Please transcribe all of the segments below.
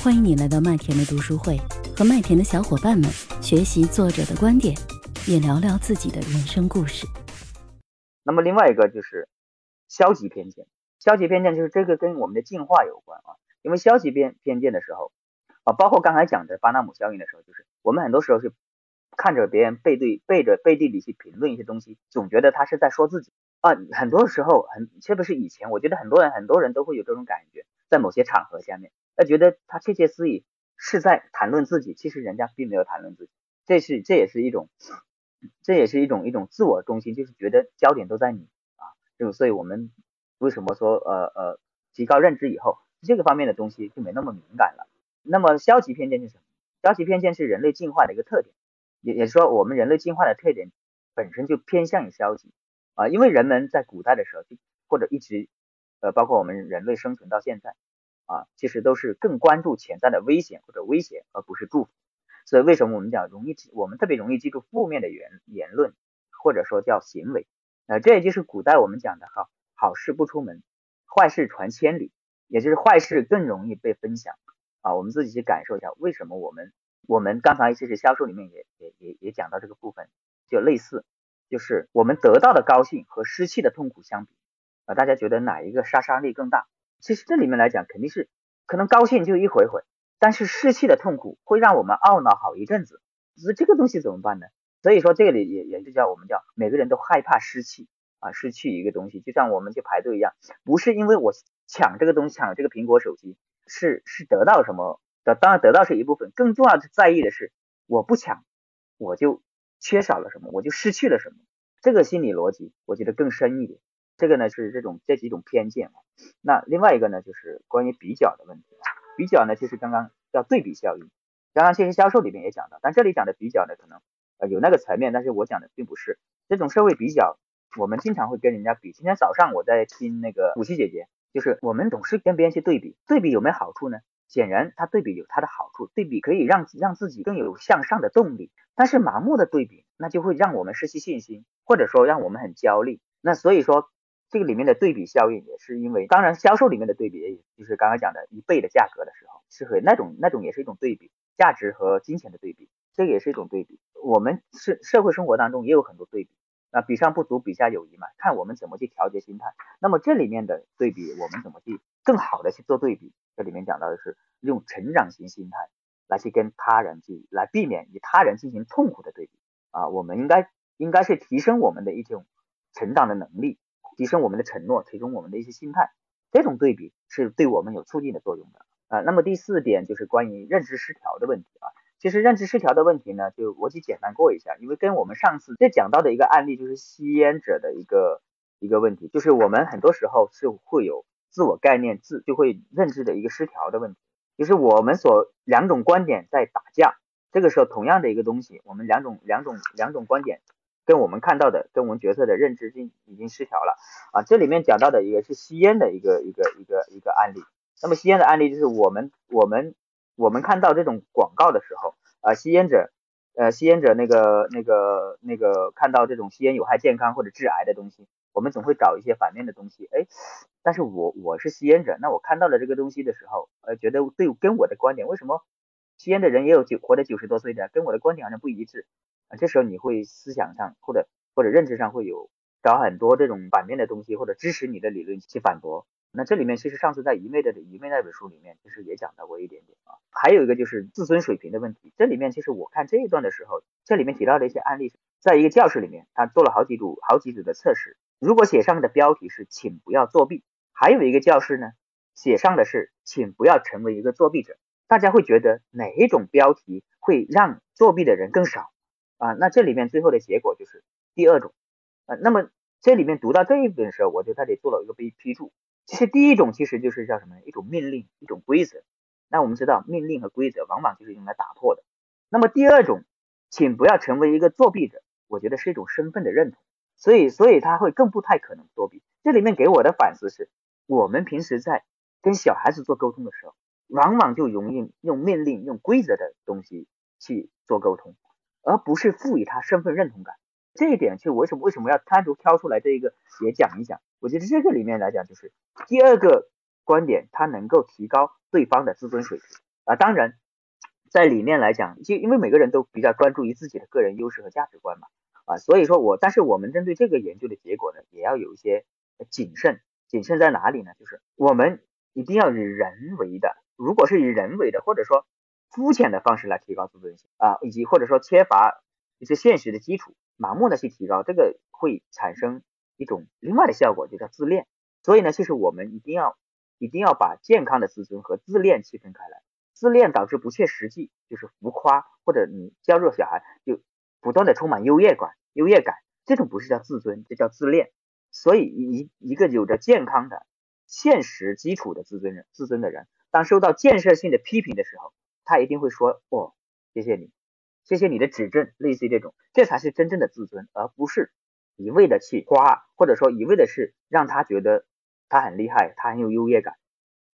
欢迎你来到麦田的读书会，和麦田的小伙伴们学习作者的观点，也聊聊自己的人生故事。那么另外一个就是消极偏见，消极偏见就是这个跟我们的进化有关啊。因为消极偏偏见的时候啊，包括刚才讲的巴纳姆效应的时候，就是我们很多时候是看着别人背对背着背地里去评论一些东西，总觉得他是在说自己啊。很多时候很特别是以前，我觉得很多人很多人都会有这种感觉，在某些场合下面。他觉得他窃窃私语是在谈论自己，其实人家并没有谈论自己，这是这也是一种，这也是一种一种自我中心，就是觉得焦点都在你啊，就所以我们为什么说呃呃提高认知以后，这个方面的东西就没那么敏感了。那么消极偏见是什么？消极偏见是人类进化的一个特点，也也是说我们人类进化的特点本身就偏向于消极啊，因为人们在古代的时候就或者一直呃包括我们人类生存到现在。啊，其实都是更关注潜在的危险或者威胁，而不是祝福。所以为什么我们讲容易，我们特别容易记住负面的言言论，或者说叫行为。那这也就是古代我们讲的哈，好事不出门，坏事传千里，也就是坏事更容易被分享。啊，我们自己去感受一下，为什么我们我们刚才其实销售里面也也也也讲到这个部分，就类似，就是我们得到的高兴和失去的痛苦相比，啊，大家觉得哪一个杀伤力更大？其实这里面来讲，肯定是可能高兴就一回回，但是失去的痛苦会让我们懊恼好一阵子。是这个东西怎么办呢？所以说这里也也就叫我们叫每个人都害怕失去啊，失去一个东西，就像我们去排队一样，不是因为我抢这个东西，抢这个苹果手机，是是得到什么的？当然得到是一部分，更重要的在意的是我不抢，我就缺少了什么，我就失去了什么。这个心理逻辑我觉得更深一点。这个呢是这种这几种偏见啊，那另外一个呢就是关于比较的问题，比较呢就是刚刚叫对比效应，刚刚这些销售里面也讲到，但这里讲的比较呢可能呃有那个层面，但是我讲的并不是这种社会比较，我们经常会跟人家比。今天早上我在听那个古希姐姐，就是我们总是跟别人去对比，对比有没有好处呢？显然它对比有它的好处，对比可以让让自己更有向上的动力，但是盲目的对比，那就会让我们失去信心，或者说让我们很焦虑。那所以说。这个里面的对比效应也是因为，当然销售里面的对比，也就是刚刚讲的一倍的价格的时候，是和那种那种也是一种对比，价值和金钱的对比，这个也是一种对比。我们是社会生活当中也有很多对比，那比上不足，比下有余嘛，看我们怎么去调节心态。那么这里面的对比，我们怎么去更好的去做对比？这里面讲到的是用成长型心态来去跟他人去来避免与他人进行痛苦的对比啊，我们应该应该是提升我们的一种成长的能力。提升我们的承诺，提升我们的一些心态，这种对比是对我们有促进的作用的啊。那么第四点就是关于认知失调的问题啊。其实认知失调的问题呢，就我去简单过一下，因为跟我们上次在讲到的一个案例，就是吸烟者的一个一个问题，就是我们很多时候是会有自我概念自就会认知的一个失调的问题，就是我们所两种观点在打架，这个时候同样的一个东西，我们两种两种两种观点。跟我们看到的，跟我们角色的认知已经已经失调了啊！这里面讲到的一个是吸烟的一个一个一个一个案例。那么吸烟的案例就是我们我们我们看到这种广告的时候啊，吸烟者呃吸烟者那个那个那个看到这种吸烟有害健康或者致癌的东西，我们总会找一些反面的东西。哎，但是我我是吸烟者，那我看到了这个东西的时候，呃，觉得对跟我的观点，为什么吸烟的人也有九活得九十多岁的，跟我的观点好像不一致？啊，这时候你会思想上或者或者认知上会有找很多这种反面的东西，或者支持你的理论去反驳。那这里面其实上次在愚昧的愚昧那本书里面，其实也讲到过一点点啊。还有一个就是自尊水平的问题。这里面其实我看这一段的时候，这里面提到的一些案例，在一个教室里面，他做了好几组好几组的测试。如果写上面的标题是“请不要作弊”，还有一个教室呢，写上的是“请不要成为一个作弊者”。大家会觉得哪一种标题会让作弊的人更少？啊，那这里面最后的结果就是第二种，啊，那么这里面读到这一本的时候，我就在这里做了一个批批注。其实第一种其实就是叫什么？一种命令，一种规则。那我们知道命令和规则往往就是用来打破的。那么第二种，请不要成为一个作弊者，我觉得是一种身份的认同，所以所以他会更不太可能作弊。这里面给我的反思是，我们平时在跟小孩子做沟通的时候，往往就容易用命令、用规则的东西去做沟通。而不是赋予他身份认同感，这一点就为什么为什么要单独挑出来这一个也讲一讲？我觉得这个里面来讲，就是第二个观点，它能够提高对方的自尊水平啊。当然，在里面来讲，就因为每个人都比较专注于自己的个人优势和价值观嘛，啊，所以说我，但是我们针对这个研究的结果呢，也要有一些谨慎。谨慎在哪里呢？就是我们一定要以人为的，如果是以人为的，或者说肤浅的方式来提高自尊心啊，以及或者说缺乏一些现实的基础，盲目的去提高，这个会产生一种另外的效果，就叫自恋。所以呢，其实我们一定要一定要把健康的自尊和自恋区分开来。自恋导致不切实际，就是浮夸，或者你娇弱小孩就不断的充满优越感，优越感这种不是叫自尊，这叫自恋。所以，一一个有着健康的现实基础的自尊人、自尊的人，当受到建设性的批评的时候，他一定会说：“哦，谢谢你，谢谢你的指正。”类似于这种，这才是真正的自尊，而不是一味的去夸，或者说一味的是让他觉得他很厉害，他很有优越感。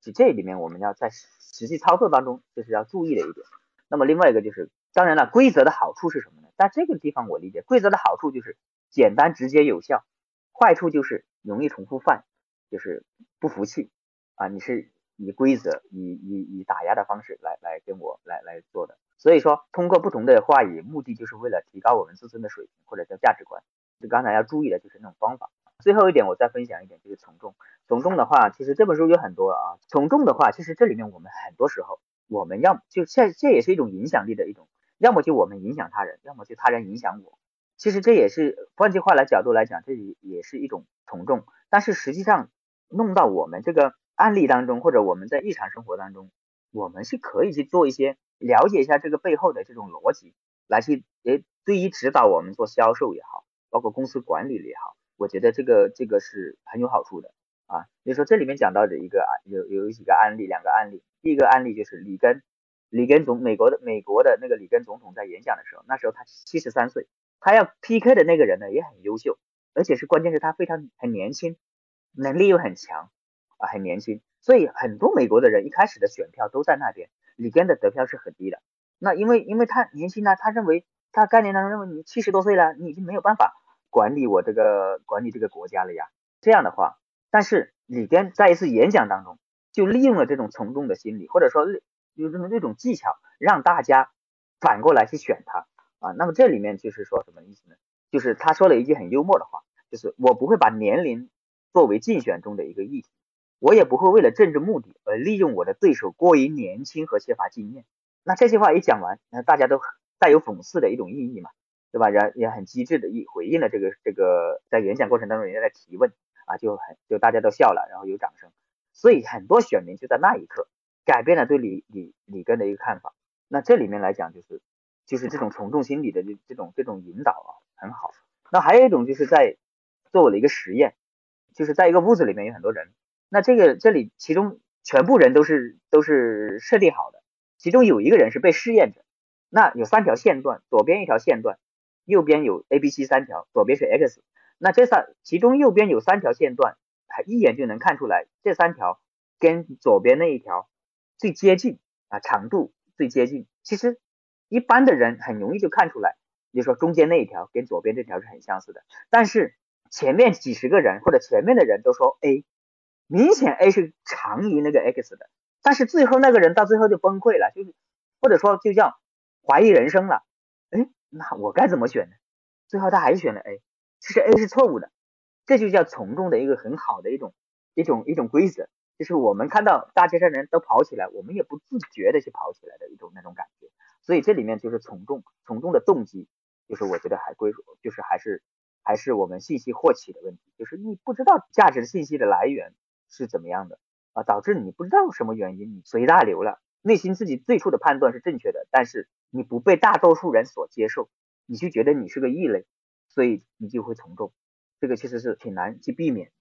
就这里面，我们要在实际操作当中，就是要注意的一点。那么另外一个就是，当然了，规则的好处是什么呢？在这个地方，我理解规则的好处就是简单、直接、有效。坏处就是容易重复犯，就是不服气啊！你是以规则、以以以打压的方式来来跟我来来做的，所以说通过不同的话语，目的就是为了提高我们自身的水平或者叫价值观。就刚才要注意的就是那种方法。最后一点，我再分享一点，就是从众。从众的话，其实这本书有很多啊。从众的话，其实这里面我们很多时候，我们要就这这也是一种影响力的一种，要么就我们影响他人，要么就他人影响我。其实这也是换句话来角度来讲，这也也是一种从众。但是实际上弄到我们这个案例当中，或者我们在日常生活当中，我们是可以去做一些了解一下这个背后的这种逻辑，来去诶对于指导我们做销售也好，包括公司管理也好，我觉得这个这个是很有好处的啊。比如说这里面讲到的一个啊，有有几个案例，两个案例。第一个案例就是里根，里根总美国的美国的那个里根总统在演讲的时候，那时候他七十三岁。他要 PK 的那个人呢也很优秀，而且是关键是他非常很年轻，能力又很强啊，很年轻，所以很多美国的人一开始的选票都在那边，里根的得票是很低的。那因为因为他年轻呢，他认为他概念当中认为你七十多岁了，你已经没有办法管理我这个管理这个国家了呀。这样的话，但是里根在一次演讲当中就利用了这种从众的心理，或者说有这种这种技巧，让大家反过来去选他。啊，那么这里面就是说什么意思呢？就是他说了一句很幽默的话，就是我不会把年龄作为竞选中的一个议题，我也不会为了政治目的而利用我的对手过于年轻和缺乏经验。那这句话一讲完，那大家都带有讽刺的一种意义嘛，对吧？然也很机智的一回应了这个这个在演讲过程当中人家在提问啊，就很就大家都笑了，然后有掌声，所以很多选民就在那一刻改变了对李李李根的一个看法。那这里面来讲就是。就是这种从众心理的这这种这种引导啊，很好。那还有一种就是在做了一个实验，就是在一个屋子里面有很多人，那这个这里其中全部人都是都是设定好的，其中有一个人是被试验者。那有三条线段，左边一条线段，右边有 A、B、C 三条，左边是 X。那这三其中右边有三条线段，还一眼就能看出来，这三条跟左边那一条最接近啊，长度最接近。其实。一般的人很容易就看出来，比如说中间那一条跟左边这条是很相似的，但是前面几十个人或者前面的人都说 A，明显 A 是长于那个 X 的，但是最后那个人到最后就崩溃了，就是或者说就叫怀疑人生了，哎，那我该怎么选呢？最后他还是选了 A，其实 A 是错误的，这就叫从众的一个很好的一种一种一种规则，就是我们看到大街上人都跑起来，我们也不自觉的去跑起来的一种那种感觉。所以这里面就是从众，从众的动机，就是我觉得还归属，就是还是还是我们信息获取的问题，就是你不知道价值信息的来源是怎么样的啊，导致你不知道什么原因，你随大流了，内心自己最初的判断是正确的，但是你不被大多数人所接受，你就觉得你是个异类，所以你就会从众，这个其实是挺难去避免，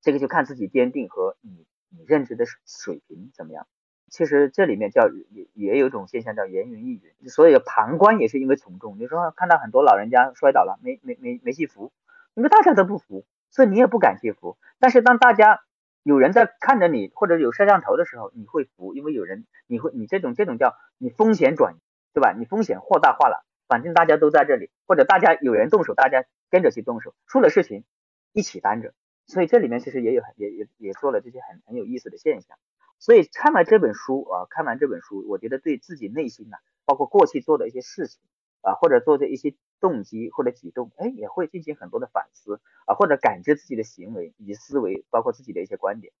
这个就看自己坚定和你你认知的水平怎么样。其实这里面叫也也有一种现象叫言云意云，所以旁观也是因为从众。你说看到很多老人家摔倒了，没没没没去扶，因为大家都不扶，所以你也不敢去扶。但是当大家有人在看着你，或者有摄像头的时候，你会扶，因为有人你会你这种这种叫你风险转移，对吧？你风险扩大化了，反正大家都在这里，或者大家有人动手，大家跟着去动手，出了事情一起担着。所以这里面其实也有也也也做了这些很很有意思的现象。所以看完这本书啊，看完这本书，我觉得对自己内心呢，包括过去做的一些事情啊，或者做的一些动机或者举动，哎，也会进行很多的反思啊，或者感知自己的行为以及思维，包括自己的一些观点，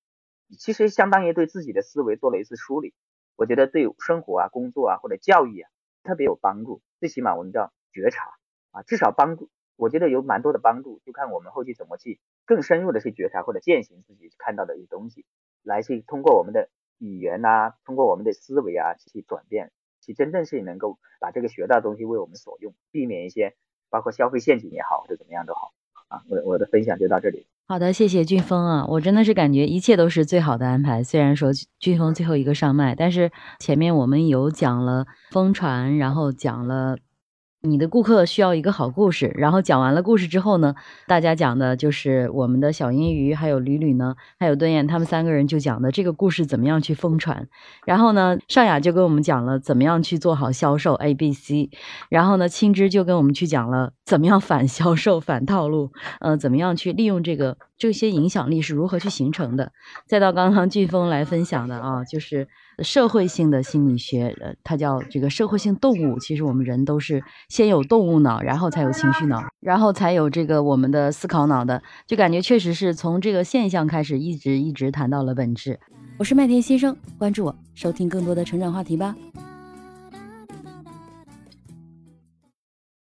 其实相当于对自己的思维做了一次梳理。我觉得对生活啊、工作啊或者教育啊特别有帮助。最起码我们叫觉察啊，至少帮助，我觉得有蛮多的帮助。就看我们后续怎么去更深入的去觉察或者践行自己看到的一些东西，来去通过我们的语言呐，通过我们的思维啊去转变，其真正是能够把这个学到的东西为我们所用，避免一些包括消费陷阱也好或者怎么样都好啊。我我的分享就到这里。好的，谢谢俊峰啊，我真的是感觉一切都是最好的安排。虽然说俊峰最后一个上麦，但是前面我们有讲了疯传，然后讲了。你的顾客需要一个好故事，然后讲完了故事之后呢，大家讲的就是我们的小银鱼，还有吕吕呢，还有敦彦，他们三个人就讲的这个故事怎么样去疯传。然后呢，尚雅就跟我们讲了怎么样去做好销售 A B C，然后呢，青芝就跟我们去讲了怎么样反销售、反套路，呃，怎么样去利用这个这些影响力是如何去形成的。再到刚刚俊峰来分享的啊，就是。社会性的心理学，呃，它叫这个社会性动物。其实我们人都是先有动物脑，然后才有情绪脑，然后才有这个我们的思考脑的。就感觉确实是从这个现象开始，一直一直谈到了本质。我是麦田先生，关注我，收听更多的成长话题吧。